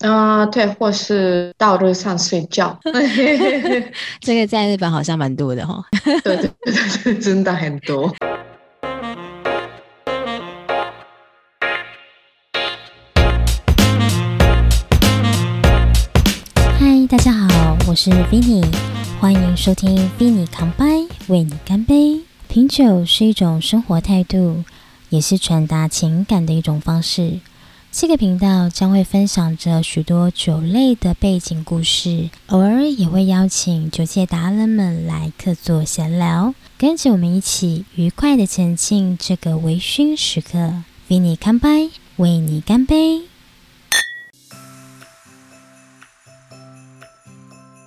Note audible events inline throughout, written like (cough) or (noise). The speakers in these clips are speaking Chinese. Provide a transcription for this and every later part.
啊，对，或是道路上睡觉。(laughs) 这个在日本好像蛮多的哈。对对对对，真的很多。嗨，大家好，我是 Vinny，欢迎收听 Vinny 康拜，为你干杯。品酒是一种生活态度，也是传达情感的一种方式。这个频道将会分享着许多酒类的背景故事，偶尔也会邀请酒界达人们来客座闲聊，跟着我们一起愉快的前进这个微醺时刻。，Vinny 干杯，为你干杯！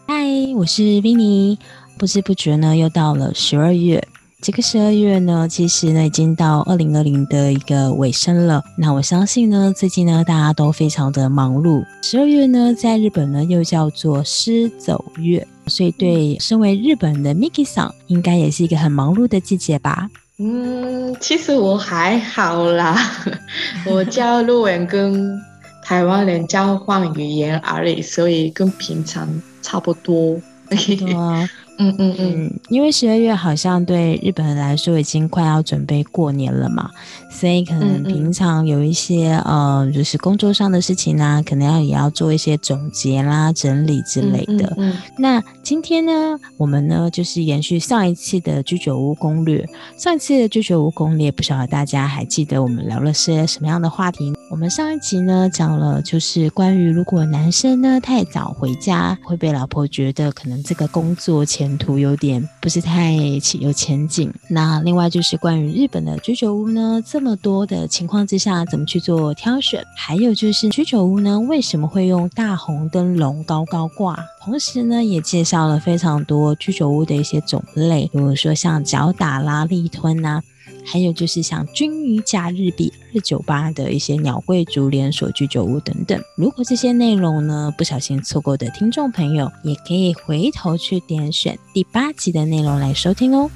嗨，我是 Vinny，不知不觉呢，又到了十二月。这个十二月呢，其实呢已经到二零二零的一个尾声了。那我相信呢，最近呢大家都非常的忙碌。十二月呢，在日本呢又叫做狮走月，所以对身为日本人的 Miki 桑，应该也是一个很忙碌的季节吧？嗯，其实我还好啦，(laughs) 我教日文跟台湾人交换语言而已，所以跟平常差不多。差不多。嗯嗯嗯，因为十二月好像对日本人来说已经快要准备过年了嘛，所以可能平常有一些呃，就是工作上的事情啊，可能要也要做一些总结啦、整理之类的。那今天呢，我们呢就是延续上一次的居酒屋攻略。上一次的居酒屋攻略，不晓得大家还记得我们聊了些什么样的话题？我们上一集呢讲了，就是关于如果男生呢太早回家，会被老婆觉得可能这个工作前。前途有点不是太有前景。那另外就是关于日本的居酒屋呢，这么多的情况之下，怎么去做挑选？还有就是居酒屋呢，为什么会用大红灯笼高高挂？同时呢，也介绍了非常多居酒屋的一些种类，比如说像脚打啦、立吞呐。还有就是像君鱼假日比二九八的一些鸟贵族连锁居酒屋等等。如果这些内容呢不小心错过的听众朋友，也可以回头去点选第八集的内容来收听哦。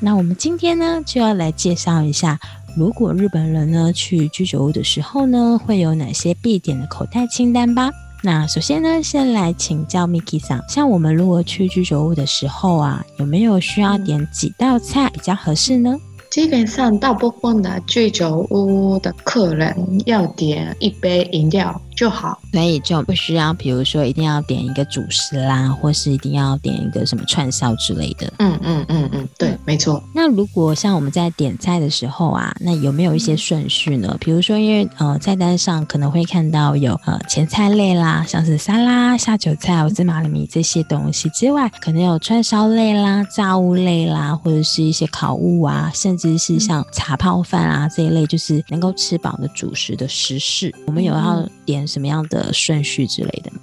那我们今天呢就要来介绍一下，如果日本人呢去居酒屋的时候呢，会有哪些必点的口袋清单吧。那首先呢，先来请教 Miki 桑，像我们如果去居酒屋的时候啊，有没有需要点几道菜比较合适呢？基本上，大部分的居酒屋的客人要点一杯饮料。就好，所以就不需要，比如说一定要点一个主食啦，或是一定要点一个什么串烧之类的。嗯嗯嗯嗯，对，没错。那如果像我们在点菜的时候啊，那有没有一些顺序呢？比如说，因为呃菜单上可能会看到有呃前菜类啦，像是沙拉、下酒菜、或芝麻米这些东西之外，可能有串烧类啦、炸物类啦，或者是一些烤物啊，甚至是像茶泡饭啊这一类，就是能够吃饱的主食的食事，我们有要点。什么样的顺序之类的吗？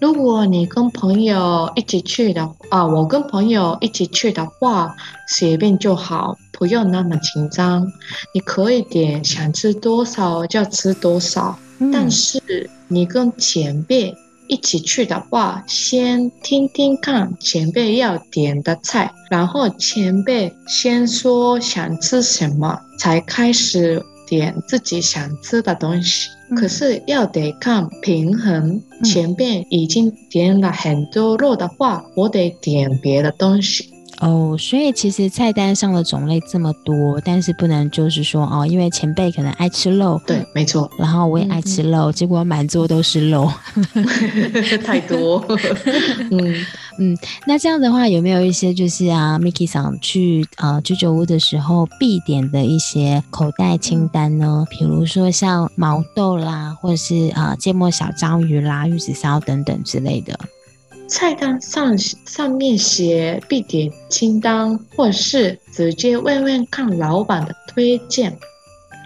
如果你跟朋友一起去的啊，我跟朋友一起去的话，随便就好，不用那么紧张。你可以点想吃多少就吃多少，但是你跟前辈一起去的话，先听听看前辈要点的菜，然后前辈先说想吃什么，才开始点自己想吃的东西。可是要得看平衡，前边已经点了很多肉的话，我得点别的东西。哦，所以其实菜单上的种类这么多，但是不能就是说哦，因为前辈可能爱吃肉，对，没错，然后我也爱吃肉，结果满桌都是肉 (laughs) (laughs) 太多。(laughs) 嗯嗯，那这样的话有没有一些就是啊，Miki 想去呃居酒屋的时候必点的一些口袋清单呢？比如说像毛豆啦，或者是啊芥末小章鱼啦、玉子烧等等之类的。菜单上上面写必点清单，或是直接问问看老板的推荐，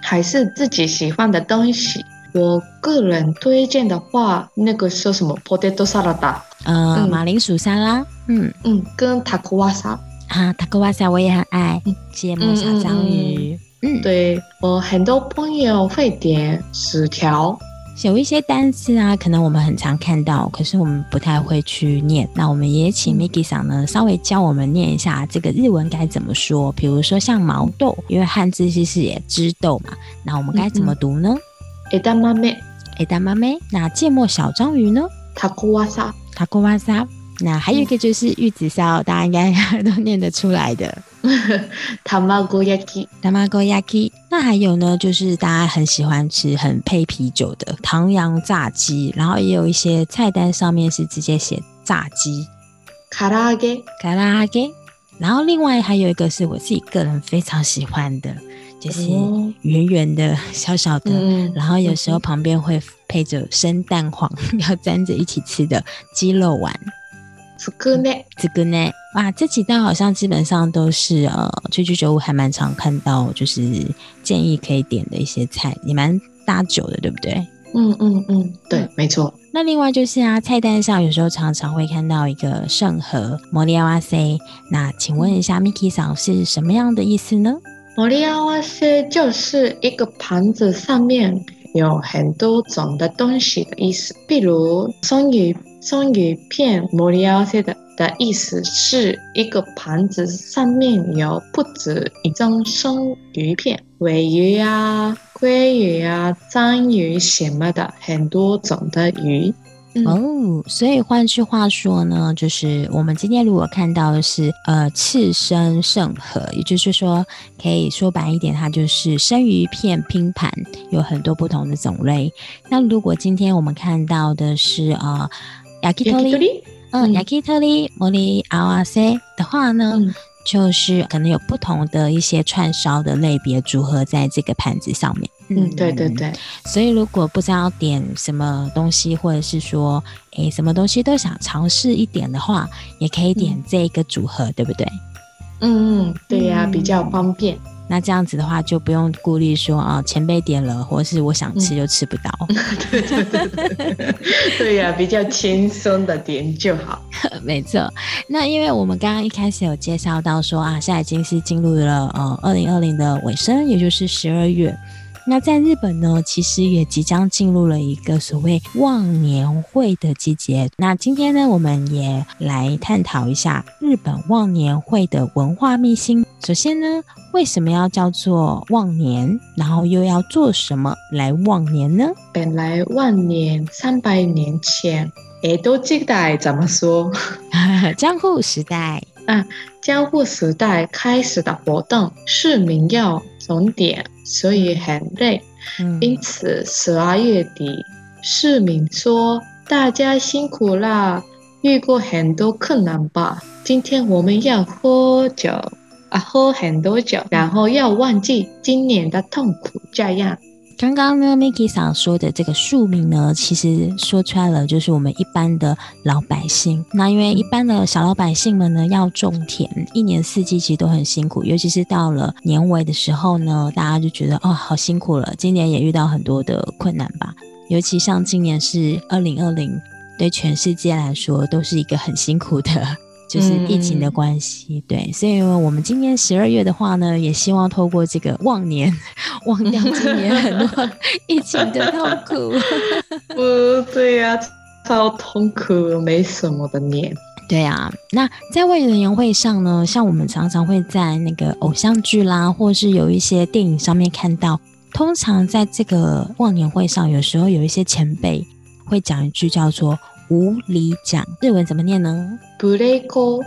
还是自己喜欢的东西。我个人推荐的话，那个说什么？Potato salad，呃，马铃薯沙拉，嗯。嗯，跟塔克瓦萨啊，塔克瓦萨我也很爱，芥末小章鱼，嗯，对我很多朋友会点薯条。有一些单词啊，可能我们很常看到，可是我们不太会去念。那我们也请 Miki 桑呢，稍微教我们念一下这个日文该怎么说。比如说像毛豆，因为汉字其实也知豆嘛，那我们该怎么读呢？枝豆，哎，大妈妹，那芥末小章鱼呢？塔古瓦萨，塔古瓦萨。那还有一个就是玉子烧，大家应该 (laughs) 都念得出来的。塔玛戈亚基，塔玛戈亚基。那还有呢，就是大家很喜欢吃、很配啤酒的唐扬炸鸡，然后也有一些菜单上面是直接写炸鸡。卡拉给，卡拉给。然后另外还有一个是我自己个人非常喜欢的。就是圆圆的、小小的，然后有时候旁边会配着生蛋黄，(laughs) 要沾着一起吃的鸡肉丸。这个呢？这个呢？哇，这几道好像基本上都是呃，去居酒屋还蛮常看到，就是建议可以点的一些菜，也蛮搭酒的，对不对？嗯嗯嗯，对，没错。那另外就是啊，菜单上有时候常常会看到一个圣和摩利亚瓦塞，那请问一下，Miki 嫂是什么样的意思呢？摩利亚瓦塞就是一个盘子上面有很多种的东西的意思，比如生鱼生鱼片。摩利亚瓦塞的的意思是一个盘子上面有不止一种生鱼片，尾鱼啊、鲑鱼啊、章鱼什么的，很多种的鱼。哦，所以换句话说呢，就是我们今天如果看到的是呃刺身盛盒，也就是说可以说白一点，它就是生鱼片拼盘，有很多不同的种类。那如果今天我们看到的是呃雅基特利，嗯雅基特利摩里阿瓦塞的话呢？就是可能有不同的一些串烧的类别组合在这个盘子上面。嗯，对对对。所以如果不知道点什么东西，或者是说，诶，什么东西都想尝试一点的话，也可以点这个组合，对不对？嗯嗯，对呀，比较方便。那这样子的话，就不用顾虑说啊，前辈点了，或是我想吃就吃不到。对对对，对呀，比较轻松的点就好。(laughs) 没错。那因为我们刚刚一开始有介绍到说啊，现在已经是进入了呃二零二零的尾声，也就是十二月。那在日本呢，其实也即将进入了一个所谓忘年会的季节。那今天呢，我们也来探讨一下日本忘年会的文化秘辛。首先呢，为什么要叫做忘年？然后又要做什么来忘年呢？本来万年三百年前，哎，都记得怎么说？(laughs) 江户时代啊，江户时代开始的活动，市民要总点。所以很累，因此十二月底，市民说：“大家辛苦啦，遇过很多困难吧？今天我们要喝酒啊，喝很多酒，然后要忘记今年的痛苦。”这样。刚刚呢，Miki 想说的这个庶民呢，其实说穿了就是我们一般的老百姓。那因为一般的小老百姓们呢，要种田，一年四季其实都很辛苦，尤其是到了年尾的时候呢，大家就觉得哦，好辛苦了。今年也遇到很多的困难吧，尤其像今年是二零二零，对全世界来说都是一个很辛苦的。就是疫情的关系，对，所以我们今年十二月的话呢，也希望透过这个忘年，(laughs) 忘掉今年很多疫情的痛苦。不 (laughs) 对呀，超痛苦，没什么的年。对啊，那在未年会上呢，像我们常常会在那个偶像剧啦，或是有一些电影上面看到，通常在这个忘年会上，有时候有一些前辈会讲一句叫做。无理讲日文怎么念呢？布雷科，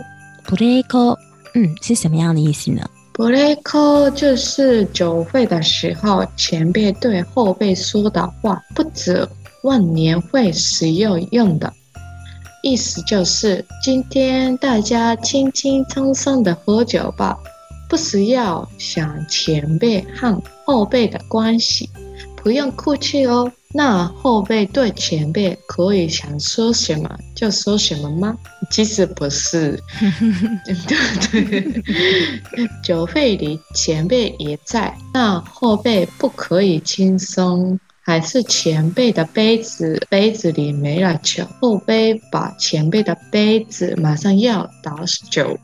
布雷科，嗯，是什么样的意思呢？布雷科就是酒会的时候，前辈对后辈说的话，不止万年会使用用的，意思就是今天大家轻轻松松的喝酒吧，不需要想前辈和后辈的关系，不用客气哦。那后辈对前辈可以想说什么就说什么吗？其实不是，对 (laughs) 对，酒会里前辈也在，那后辈不可以轻松，还是前辈的杯子杯子里没了酒，后辈把前辈的杯子马上要倒酒。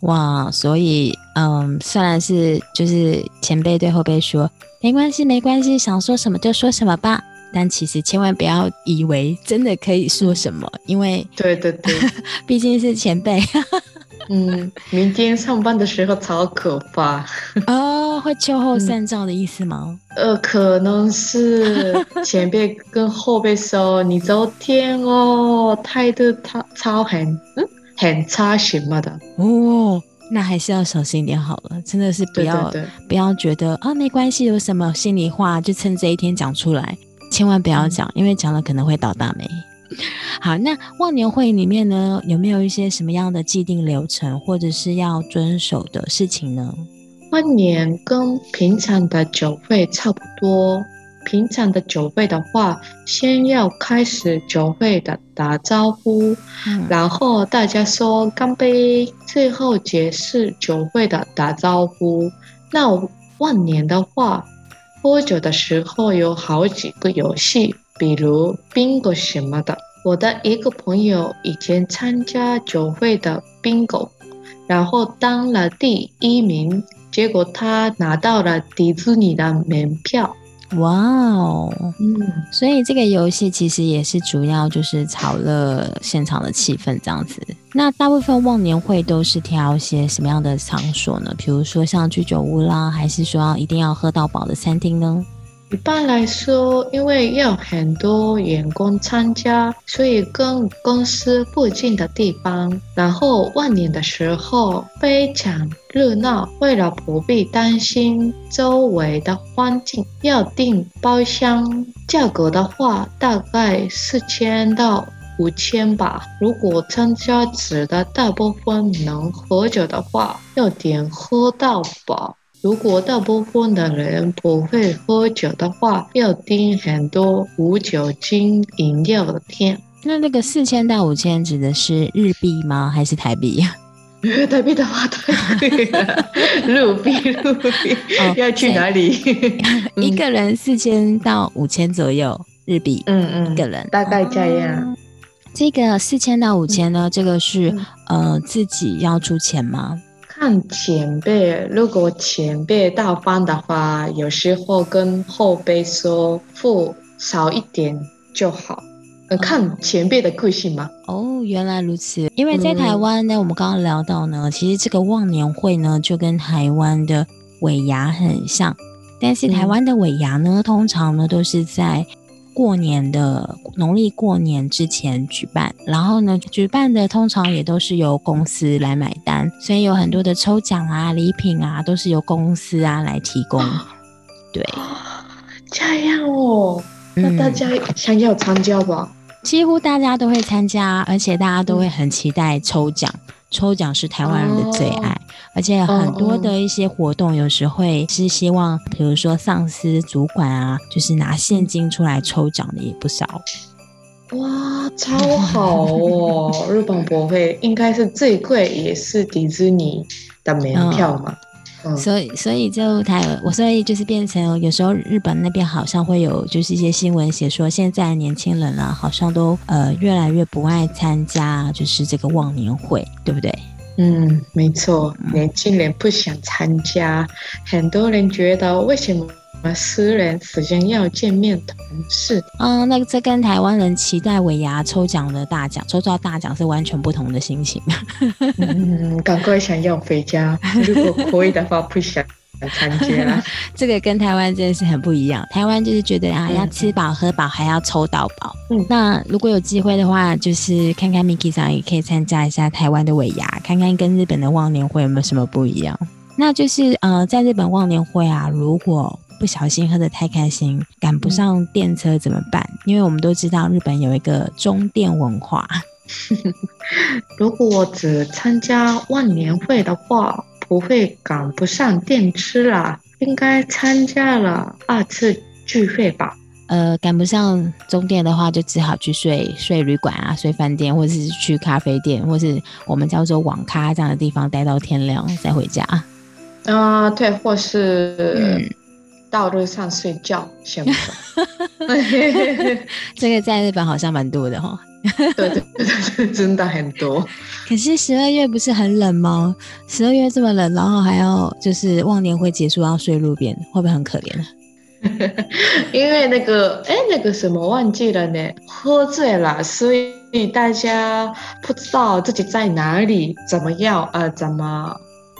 哇，所以嗯，虽然是就是前辈对后辈说。没关系，没关系，想说什么就说什么吧。但其实千万不要以为真的可以说什么，因为对对对，(laughs) 毕竟是前辈。(laughs) 嗯，明天上班的时候超可怕 (laughs) 哦，会秋后算账的意思吗？呃，可能是前辈跟后辈说你昨天哦态度超超很嗯很差什么的哦，那还是要小心一点好了，真的是不要不要觉得啊没关系，有什么心里话就趁这一天讲出来，千万不要讲，因为讲了可能会倒大霉。好，那忘年会里面呢，有没有一些什么样的既定流程，或者是要遵守的事情呢？忘年跟平常的酒会差不多。平常的酒会的话，先要开始酒会的打招呼，然后大家说干杯，最后结束酒会的打招呼。那万年的话，喝酒的时候有好几个游戏。比如 bingo 什么的，我的一个朋友以前参加酒会的 bingo，然后当了第一名，结果他拿到了迪士尼的门票。哇哦，嗯，所以这个游戏其实也是主要就是炒热现场的气氛这样子。那大部分忘年会都是挑一些什么样的场所呢？比如说像居酒屋啦，还是说一定要喝到饱的餐厅呢？一般来说，因为要很多员工参加，所以跟公司附近的地方。然后万年的时候非常热闹，为了不必担心周围的环境，要订包厢。价格的话，大概四千到五千吧。如果参加者的大部分能喝酒的话，要点喝到饱。如果大部分的人不会喝酒的话，要订很多无酒精饮料的店。那那个四千到五千指的是日币吗？还是台币？(laughs) 台币的话太贵了，日币日币。要去哪里？一个人四千到五千左右日币。嗯嗯，一个人大概这样。这个四千到五千呢？这个是呃自己要出钱吗？看前辈，如果前辈大方的话，有时候跟后辈说付少一点就好。呃，看前辈的个性嘛。哦，原来如此。因为在台湾呢，我们刚刚聊到呢，其实这个忘年会呢，就跟台湾的尾牙很像，但是台湾的尾牙呢，通常呢都是在。过年的农历过年之前举办，然后呢，举办的通常也都是由公司来买单，所以有很多的抽奖啊、礼品啊，都是由公司啊来提供。对，这样哦，那大家想要参加吧？几乎大家都会参加，而且大家都会很期待抽奖。抽奖是台湾人的最爱，而且很多的一些活动，有时会是希望，比如说上司、主管啊，就是拿现金出来抽奖的也不少。哇，超好哦！(laughs) 日本博会应该是最贵，也是迪士尼的门票嘛。所以，所以就台我所以就是变成有时候日本那边好像会有就是一些新闻写说，现在年轻人啊，好像都呃越来越不爱参加就是这个忘年会，对不对？嗯，没错，年轻人不想参加，很多人觉得为什么？私人时间要见面同事，嗯，那这跟台湾人期待尾牙抽奖的大奖，抽到大奖是完全不同的心情。嗯，赶快想要回家，如果可以的话，不想参加。(laughs) 这个跟台湾真的是很不一样。台湾就是觉得啊，要吃饱喝饱，还要抽到饱。嗯，那如果有机会的话，就是看看 Miki 上也可以参加一下台湾的尾牙，看看跟日本的忘年会有没有什么不一样。那就是呃，在日本忘年会啊，如果不小心喝得太开心，赶不上电车怎么办？因为我们都知道日本有一个中电文化。(laughs) 如果只参加万年会的话，不会赶不上电车啦。应该参加了二次聚会吧？呃，赶不上中电的话，就只好去睡睡旅馆啊，睡饭店，或者是去咖啡店，或是我们叫做网咖这样的地方待到天亮再回家。啊，对，或是。道路上睡觉，什么 (laughs) (laughs) 这个在日本好像蛮多的哈。对对对对，真的很多。可是十二月不是很冷吗？十二月这么冷，然后还要就是忘年会结束要睡路边，会不会很可怜？(laughs) 因为那个哎，那个什么忘记了呢？喝醉了，所以大家不知道自己在哪里，怎么样呃，怎么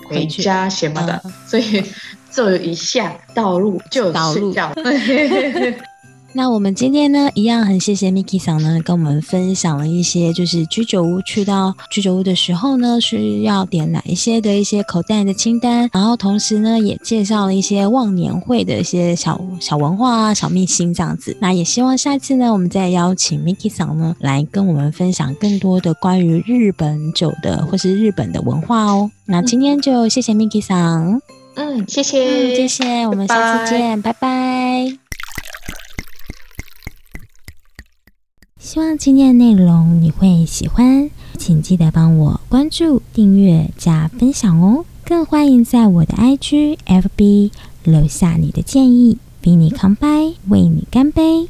回家什么的，所以走一下道路就睡觉。(laughs) 那我们今天呢，一样很谢谢 Miki 桑呢，跟我们分享了一些，就是居酒屋去到居酒屋的时候呢，需要点哪一些的一些口袋的清单，然后同时呢，也介绍了一些忘年会的一些小小文化啊、小秘辛这样子。那也希望下次呢，我们再邀请 Miki 桑呢，来跟我们分享更多的关于日本酒的或是日本的文化哦。那今天就谢谢 Miki 桑，嗯，谢谢，谢谢，我们下次见，拜拜。希望今天的内容你会喜欢，请记得帮我关注、订阅、加分享哦！更欢迎在我的 IG、FB 留下你的建议，比你康拜，为你干杯。